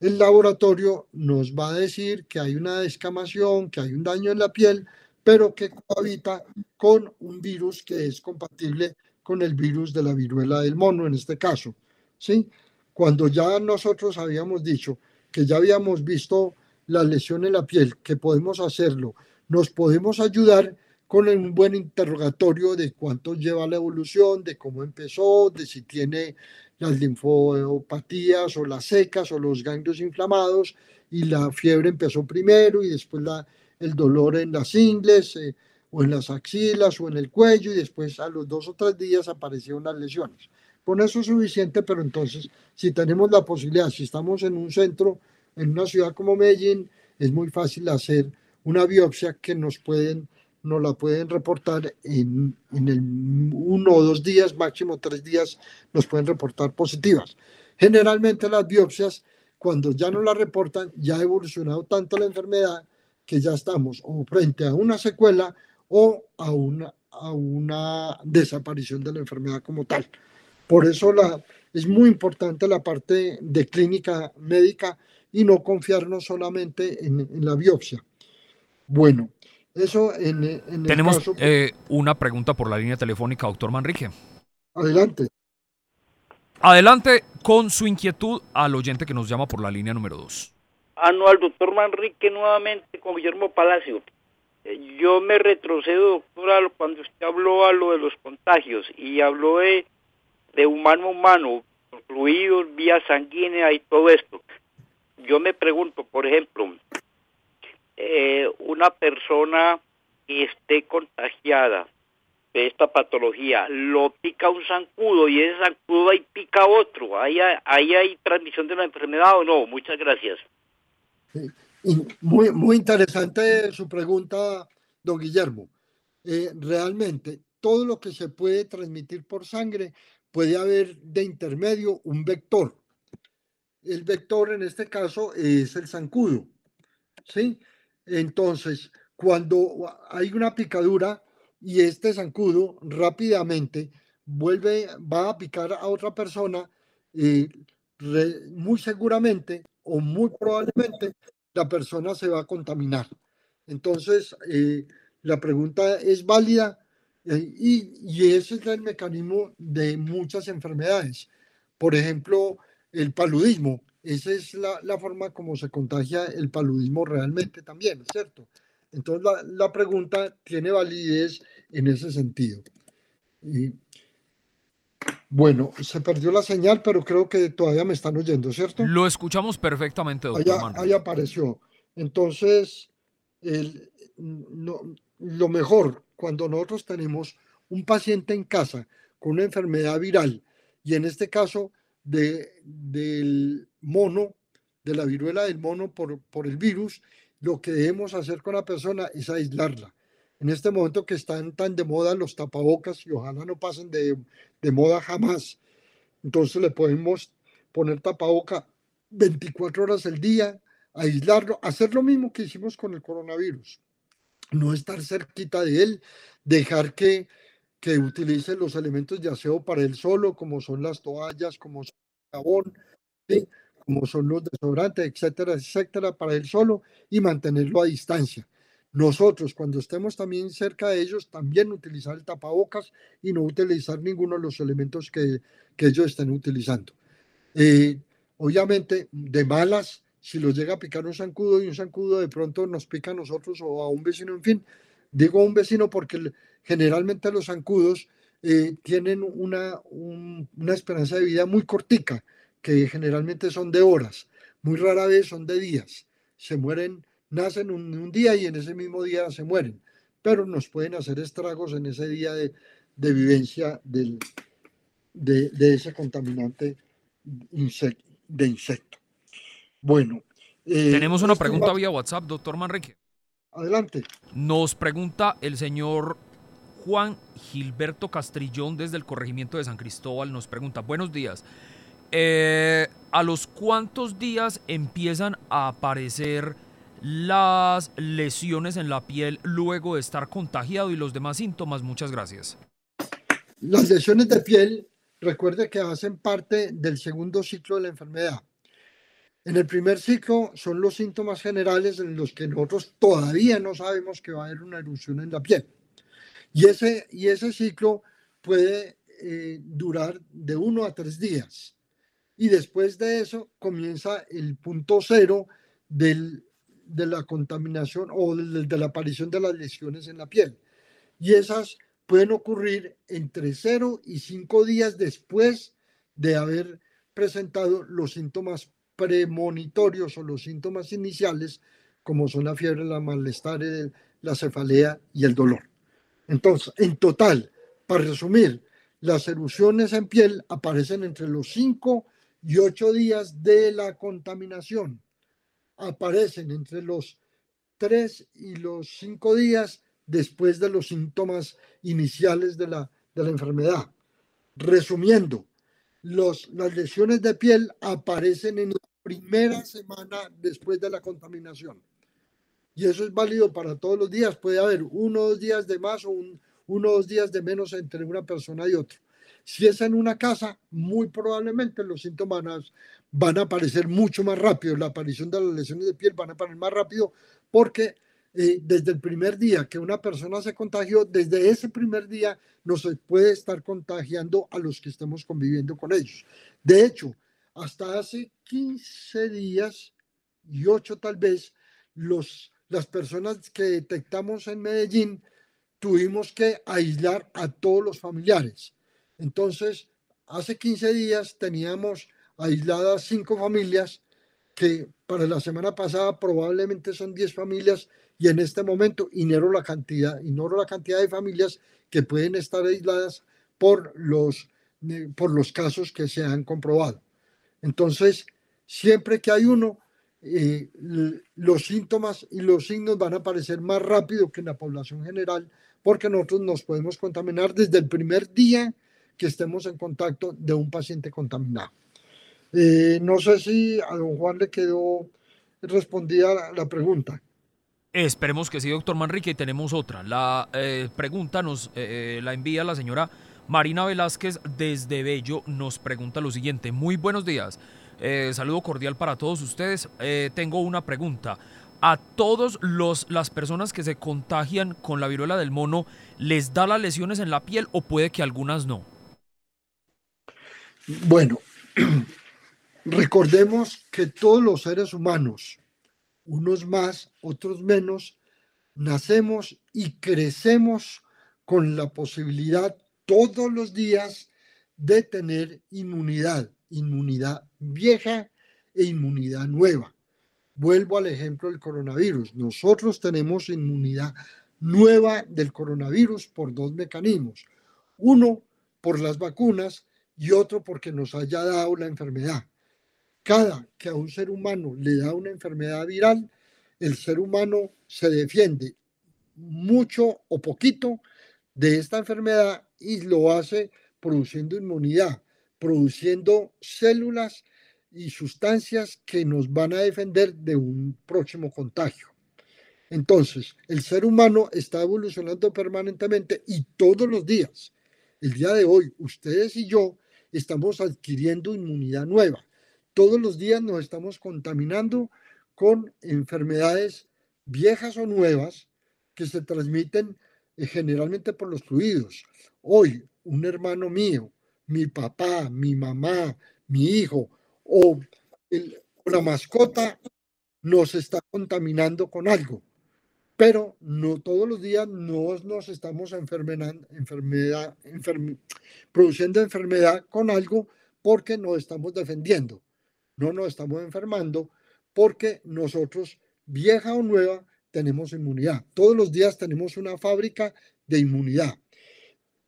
el laboratorio nos va a decir que hay una descamación, que hay un daño en la piel, pero que cohabita con un virus que es compatible con el virus de la viruela del mono en este caso. ¿sí? Cuando ya nosotros habíamos dicho que ya habíamos visto la lesión en la piel, que podemos hacerlo, nos podemos ayudar con un buen interrogatorio de cuánto lleva la evolución, de cómo empezó, de si tiene las linfopatías o las secas o los ganglios inflamados y la fiebre empezó primero y después la, el dolor en las ingles eh, o en las axilas o en el cuello y después a los dos o tres días aparecieron las lesiones. Con eso es suficiente, pero entonces si tenemos la posibilidad, si estamos en un centro, en una ciudad como Medellín, es muy fácil hacer una biopsia que nos pueden nos la pueden reportar en, en uno o dos días, máximo tres días, nos pueden reportar positivas. Generalmente las biopsias, cuando ya no la reportan, ya ha evolucionado tanto la enfermedad que ya estamos o frente a una secuela o a, una, a una desaparición de la enfermedad como tal. Por eso la, es muy importante la parte de clínica médica y no confiarnos solamente en, la biopsia. Bueno, eso en, en Tenemos eh, una pregunta por la línea telefónica, doctor Manrique. Adelante. Adelante con su inquietud al oyente que nos llama por la línea número 2. Ah, no, al doctor Manrique nuevamente con Guillermo Palacio. Eh, yo me retrocedo, doctor, cuando usted habló a lo de los contagios y habló de, de humano a humano, fluidos, vía sanguínea y todo esto. Yo me pregunto, por ejemplo, eh, una persona que esté contagiada de esta patología, lo pica un zancudo y ese zancudo ahí pica otro, ¿ahí, ahí hay transmisión de la enfermedad o no? Muchas gracias. Muy, muy interesante su pregunta, don Guillermo. Eh, realmente, todo lo que se puede transmitir por sangre puede haber de intermedio un vector. El vector en este caso es el zancudo. ¿sí? Entonces, cuando hay una picadura y este zancudo rápidamente vuelve, va a picar a otra persona, eh, muy seguramente o muy probablemente la persona se va a contaminar. Entonces, eh, la pregunta es válida eh, y, ese es el mecanismo de muchas enfermedades. Por ejemplo, el paludismo. Esa es la, forma como se contagia el paludismo realmente también, ¿cierto? Entonces, la, la pregunta tiene validez en ese sentido. Y, bueno, se perdió la señal, pero creo que todavía me están oyendo, ¿cierto? Lo escuchamos perfectamente, doctor. Ahí, apareció. Entonces, el, lo mejor cuando nosotros tenemos un paciente en casa con una enfermedad viral, y en este caso de, del mono, de la viruela del mono por, por el virus, lo que debemos hacer con la persona es aislarla en este momento que están tan de moda los tapabocas y ojalá no pasen de, moda jamás. Entonces le podemos poner tapaboca 24 horas al día, aislarlo, hacer lo mismo que hicimos con el coronavirus. No estar cerquita de él, dejar que, que utilice los elementos de aseo para él solo, como son las toallas, como son el jabón, como son los desodorantes, etcétera, etcétera, para él solo y mantenerlo a distancia nosotros cuando estemos también cerca de ellos, también utilizar el tapabocas y no utilizar ninguno de los elementos que, ellos estén utilizando. Eh, obviamente, de malas, si los llega a picar un zancudo y un zancudo de pronto nos pica a nosotros o a un vecino, en fin, digo a un vecino porque generalmente los zancudos eh, tienen una, una esperanza de vida muy cortica, que generalmente son de horas, muy rara vez son de días, se mueren nacen un, día y en ese mismo día se mueren, pero nos pueden hacer estragos en ese día de, vivencia del, de, ese contaminante de insecto. Bueno. Eh, Tenemos una pregunta vía WhatsApp, doctor Manrique. Adelante. Nos pregunta el señor Juan Gilberto Castrillón desde el corregimiento de San Cristóbal. Nos pregunta, buenos días. Eh, ¿A los cuántos días empiezan a aparecer las lesiones en la piel luego de estar contagiado y los demás síntomas? Muchas gracias. Las lesiones de piel, recuerde que hacen parte del segundo ciclo de la enfermedad. En el primer ciclo son los síntomas generales en los que nosotros todavía no sabemos que va a haber una erupción en la piel. Y ese, y ese ciclo puede eh, durar de uno a tres días. Y después de eso comienza el punto cero del de la contaminación o de, la aparición de las lesiones en la piel. Y esas pueden ocurrir entre 0 y 5 días después de haber presentado los síntomas premonitorios o los síntomas iniciales, como son la fiebre, la malestar, la cefalea y el dolor. Entonces, en total, para resumir, las erupciones en piel aparecen entre los 5 y 8 días de la contaminación aparecen entre los tres y los cinco días después de los síntomas iniciales de la, de la enfermedad. Resumiendo, los, las lesiones de piel aparecen en la primera semana después de la contaminación. Y eso es válido para todos los días. Puede haber uno o dos días de más o dos días de menos entre una persona y otra. Si es en una casa, muy probablemente los síntomas van a aparecer mucho más rápido. La aparición de las lesiones de piel van a aparecer más rápido porque eh, desde el primer día que una persona se contagió, desde ese primer día no se puede estar contagiando a los que estemos conviviendo con ellos. De hecho, hasta hace 15 días y 8 tal vez, los, las personas que detectamos en Medellín tuvimos que aislar a todos los familiares. Entonces, hace 15 días teníamos aisladas cinco familias que para la semana pasada probablemente son 10 familias y en este momento ignoro la cantidad, ignoro la cantidad de familias que pueden estar aisladas por los, eh, por los casos que se han comprobado. Entonces, siempre que hay uno, eh, los síntomas y los signos van a aparecer más rápido que en la población general, porque nosotros nos podemos contaminar desde el primer día que estemos en contacto de un paciente contaminado. Eh, no sé si a don Juan le quedó respondida la, pregunta. Esperemos que sí, doctor Manrique, y tenemos otra. La eh, pregunta nos la envía la señora Marina Velázquez desde Bello. Nos pregunta lo siguiente. Muy buenos días. Eh, saludo cordial para todos ustedes. Eh, tengo una pregunta. ¿A todos los, las personas que se contagian con la viruela del mono les da las lesiones en la piel o puede que algunas no? Bueno, recordemos que todos los seres humanos, unos más, otros menos, nacemos y crecemos con la posibilidad todos los días de tener inmunidad inmunidad vieja e inmunidad nueva. Vuelvo al ejemplo del coronavirus. Nosotros tenemos inmunidad nueva del coronavirus por dos mecanismos. Uno, por las vacunas y otro porque nos haya dado la enfermedad. Cada que a un ser humano le da una enfermedad viral, el ser humano se defiende mucho o poquito de esta enfermedad y lo hace produciendo inmunidad produciendo células y sustancias que nos van a defender de un próximo contagio. Entonces, el ser humano está evolucionando permanentemente y todos los días, el día de hoy, ustedes y yo estamos adquiriendo inmunidad nueva. Todos los días nos estamos contaminando con enfermedades viejas o nuevas que se transmiten eh, generalmente por los fluidos. Hoy, un hermano mío mi papá, mi mamá, mi hijo o la mascota nos está contaminando con algo. Pero no todos los días no nos estamos enfermedad, produciendo enfermedad con algo porque nos estamos defendiendo. No nos estamos enfermando porque nosotros, vieja o nueva, tenemos inmunidad. Todos los días tenemos una fábrica de inmunidad.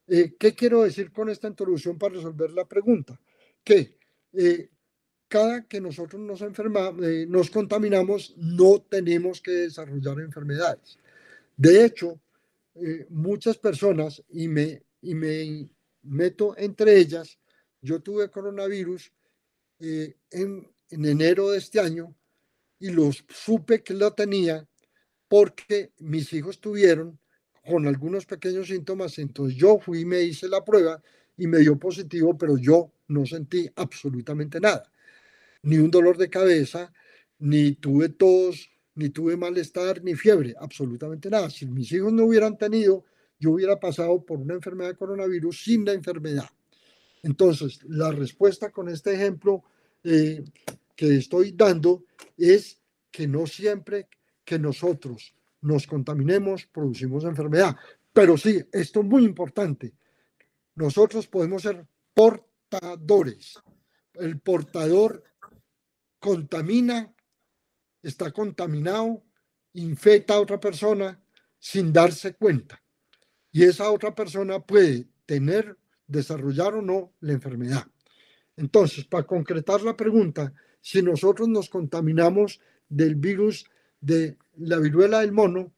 Eh, ¿Qué quiero decir con esta introducción para resolver la pregunta? Que eh, cada que nosotros nos enfermamos, eh, nos contaminamos, no tenemos que desarrollar enfermedades. De hecho, muchas personas, y me, y me meto entre ellas, yo tuve coronavirus en, en enero de este año y los supe que lo tenía porque mis hijos tuvieron con algunos pequeños síntomas, entonces yo fui y me hice la prueba y me dio positivo, pero yo no sentí absolutamente nada, ni un dolor de cabeza, ni tuve tos, ni tuve malestar, ni fiebre, absolutamente nada. Si mis hijos no hubieran tenido, yo hubiera pasado por una enfermedad de coronavirus sin la enfermedad. Entonces, la respuesta con este ejemplo eh, que estoy dando es que no siempre que nosotros nos contaminemos, producimos enfermedad. Pero sí, esto es muy importante. Nosotros podemos ser portadores. El portador contamina, está contaminado, infecta a otra persona sin darse cuenta. Y esa otra persona puede tener, desarrollar o no la enfermedad. Entonces, para concretar la pregunta, si nosotros nos contaminamos del virus de la viruela del mono,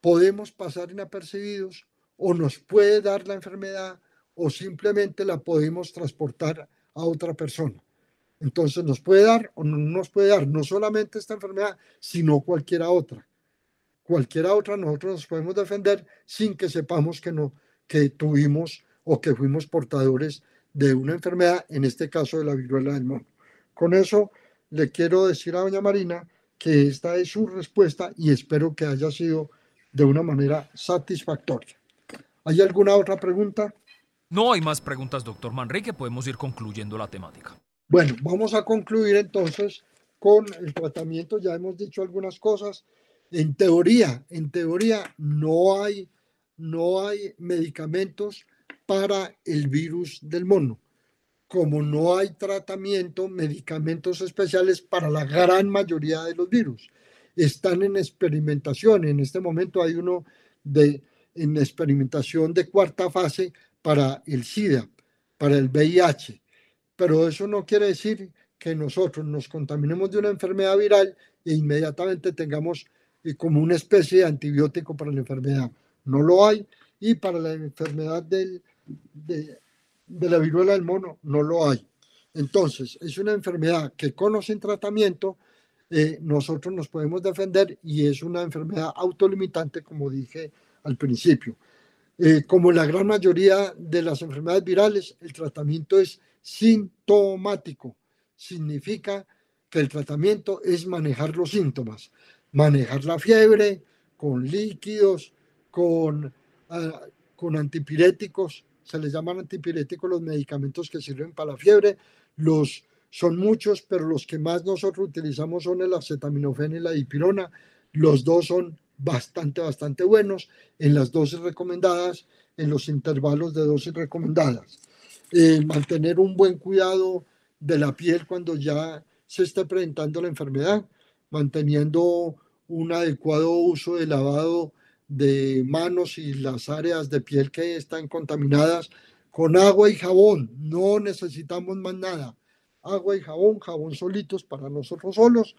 podemos pasar inapercibidos o nos puede dar la enfermedad o simplemente la podemos transportar a otra persona. Entonces nos puede dar o no nos puede dar no solamente esta enfermedad, sino cualquiera otra. Cualquiera otra nosotros nos podemos defender sin que sepamos que, no, que tuvimos o que fuimos portadores de una enfermedad, en este caso de la viruela del mono. Con eso le quiero decir a doña Marina que esta es su respuesta y espero que haya sido de una manera satisfactoria. ¿Hay alguna otra pregunta? No hay más preguntas, doctor Manrique. Podemos ir concluyendo la temática. Bueno, vamos a concluir entonces con el tratamiento. Ya hemos dicho algunas cosas. En teoría, en teoría no hay, no hay medicamentos para el virus del mono. Como no hay tratamiento, medicamentos especiales para la gran mayoría de los virus. Están en experimentación. En este momento hay uno de, en experimentación de cuarta fase para el SIDA, para el VIH. Pero eso no quiere decir que nosotros nos contaminemos de una enfermedad viral e inmediatamente tengamos eh, como una especie de antibiótico para la enfermedad. No lo hay y para la enfermedad del, de, la viruela del mono no lo hay. Entonces, es una enfermedad que con o tratamiento eh, nosotros nos podemos defender y es una enfermedad autolimitante, como dije al principio. Eh, como la gran mayoría de las enfermedades virales, el tratamiento es sintomático. Significa que el tratamiento es manejar los síntomas, manejar la fiebre con líquidos, con, ah, con antipiréticos, se les llaman antipiréticos los medicamentos que sirven para la fiebre. Los, son muchos, pero los que más nosotros utilizamos son el acetaminofén y la dipirona. Los dos son bastante, bastante buenos en las dosis recomendadas, en los intervalos de dosis recomendadas. Eh, mantener un buen cuidado de la piel cuando ya se esté presentando la enfermedad, manteniendo un adecuado uso de lavado de manos y las áreas de piel que están contaminadas con agua y jabón. No necesitamos más nada. Agua y jabón, jabón solitos para nosotros solos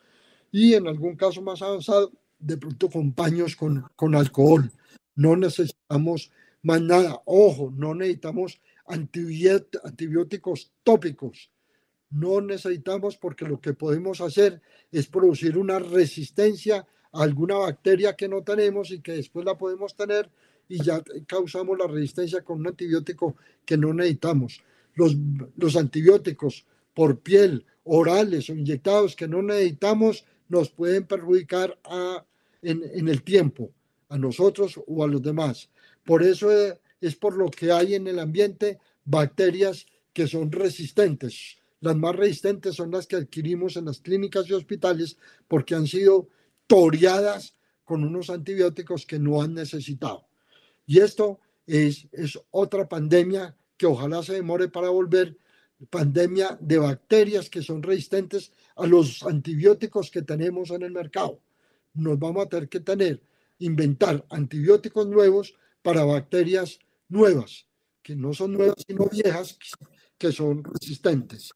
y en algún caso más avanzado, de pronto con paños con, con alcohol. No necesitamos más nada. Ojo, no necesitamos antibióticos tópicos. No necesitamos porque lo que podemos hacer es producir una resistencia alguna bacteria que no tenemos y que después la podemos tener y ya causamos la resistencia con un antibiótico que no necesitamos. Los, los antibióticos por piel, orales o inyectados que no necesitamos nos pueden perjudicar a, en, en el tiempo, a nosotros o a los demás. Por eso es por lo que hay en el ambiente bacterias que son resistentes. Las más resistentes son las que adquirimos en las clínicas y hospitales porque han sido toreadas con unos antibióticos que no han necesitado. Y esto es, es otra pandemia que ojalá se demore para volver, pandemia de bacterias que son resistentes a los antibióticos que tenemos en el mercado. Nos vamos a tener que tener, inventar antibióticos nuevos para bacterias nuevas, que no son nuevas sino viejas, que son resistentes.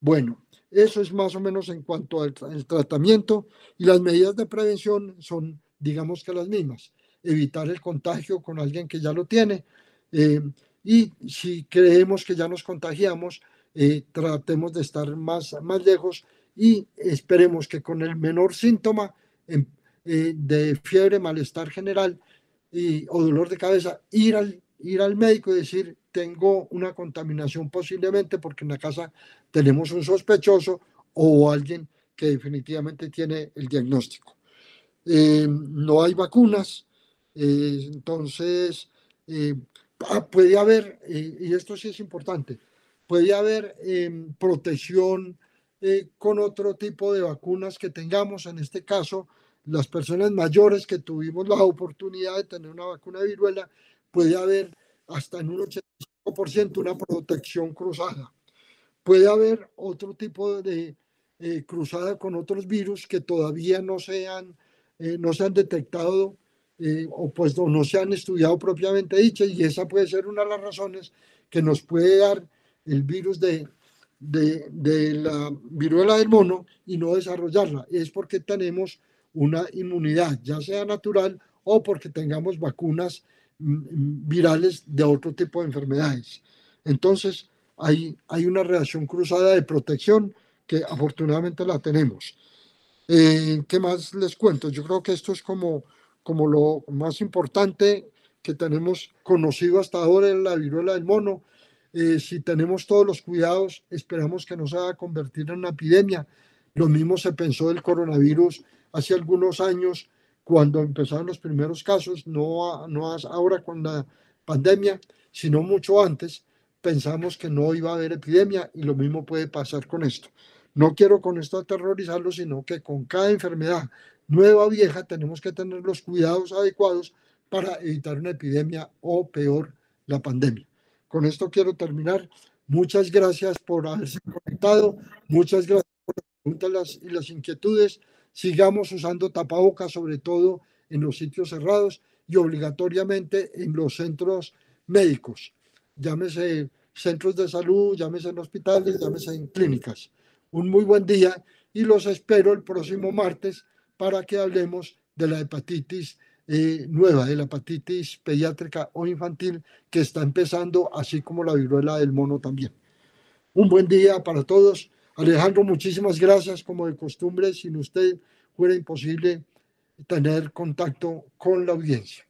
Bueno, eso es más o menos en cuanto al, tratamiento y las medidas de prevención son, digamos que las mismas. Evitar el contagio con alguien que ya lo tiene eh, y si creemos que ya nos contagiamos, eh, tratemos de estar más, más lejos y esperemos que con el menor síntoma em, eh, de fiebre, malestar general y, o dolor de cabeza, ir al, ir al médico y decir, tengo una contaminación posiblemente porque en la casa tenemos un sospechoso o alguien que definitivamente tiene el diagnóstico. Eh, no hay vacunas, eh, entonces eh, ah, puede haber, y esto sí es importante, puede haber protección con otro tipo de vacunas que tengamos, en este caso, las personas mayores que tuvimos la oportunidad de tener una vacuna de viruela, puede haber hasta en un 85% una protección cruzada. Puede haber otro tipo de eh, cruzada con otros virus que todavía no se han, eh, no se han detectado eh, o pues no, se han estudiado propiamente dicho y esa puede ser una de las razones que nos puede dar el virus de, de, de la viruela del mono y no desarrollarla. Es porque tenemos una inmunidad, ya sea natural o porque tengamos vacunas virales de otro tipo de enfermedades. Entonces, hay, hay una reacción cruzada de protección que afortunadamente la tenemos. Eh, ¿Qué más les cuento? Yo creo que esto es como, como lo más importante que tenemos conocido hasta ahora en la viruela del mono. Eh, si tenemos todos los cuidados, esperamos que no se vaya a convertir en una epidemia. Lo mismo se pensó del coronavirus hace algunos años, cuando empezaron los primeros casos, no, no ahora con la pandemia, sino mucho antes, pensamos que no iba a haber epidemia y lo mismo puede pasar con esto. No quiero con esto aterrorizarlo, sino que con cada enfermedad nueva o vieja tenemos que tener los cuidados adecuados para evitar una epidemia o peor, la pandemia. Con esto quiero terminar. Muchas gracias por haberse conectado. Muchas gracias por las preguntas y las inquietudes. Sigamos usando tapabocas, sobre todo en los sitios cerrados y obligatoriamente en los centros médicos. Llámese centros de salud, llámese en hospitales, llámese en clínicas. Un muy buen día y los espero el próximo martes para que hablemos de la hepatitis eh, nueva, de la hepatitis pediátrica o infantil que está empezando, así como la viruela del mono también. Un buen día para todos. Alejandro, muchísimas gracias. Como de costumbre, sin usted fuera imposible tener contacto con la audiencia.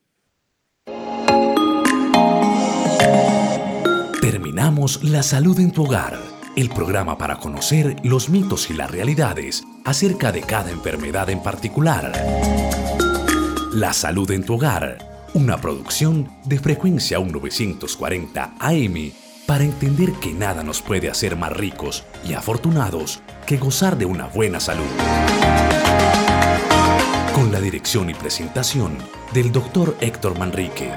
Terminamos La Salud en tu Hogar, el programa para conocer los mitos y las realidades acerca de cada enfermedad en particular. La Salud en tu Hogar, una producción de frecuencia 1940 AM para entender que nada nos puede hacer más ricos y afortunados que gozar de una buena salud. Con la dirección y presentación del Dr. Héctor Manrique.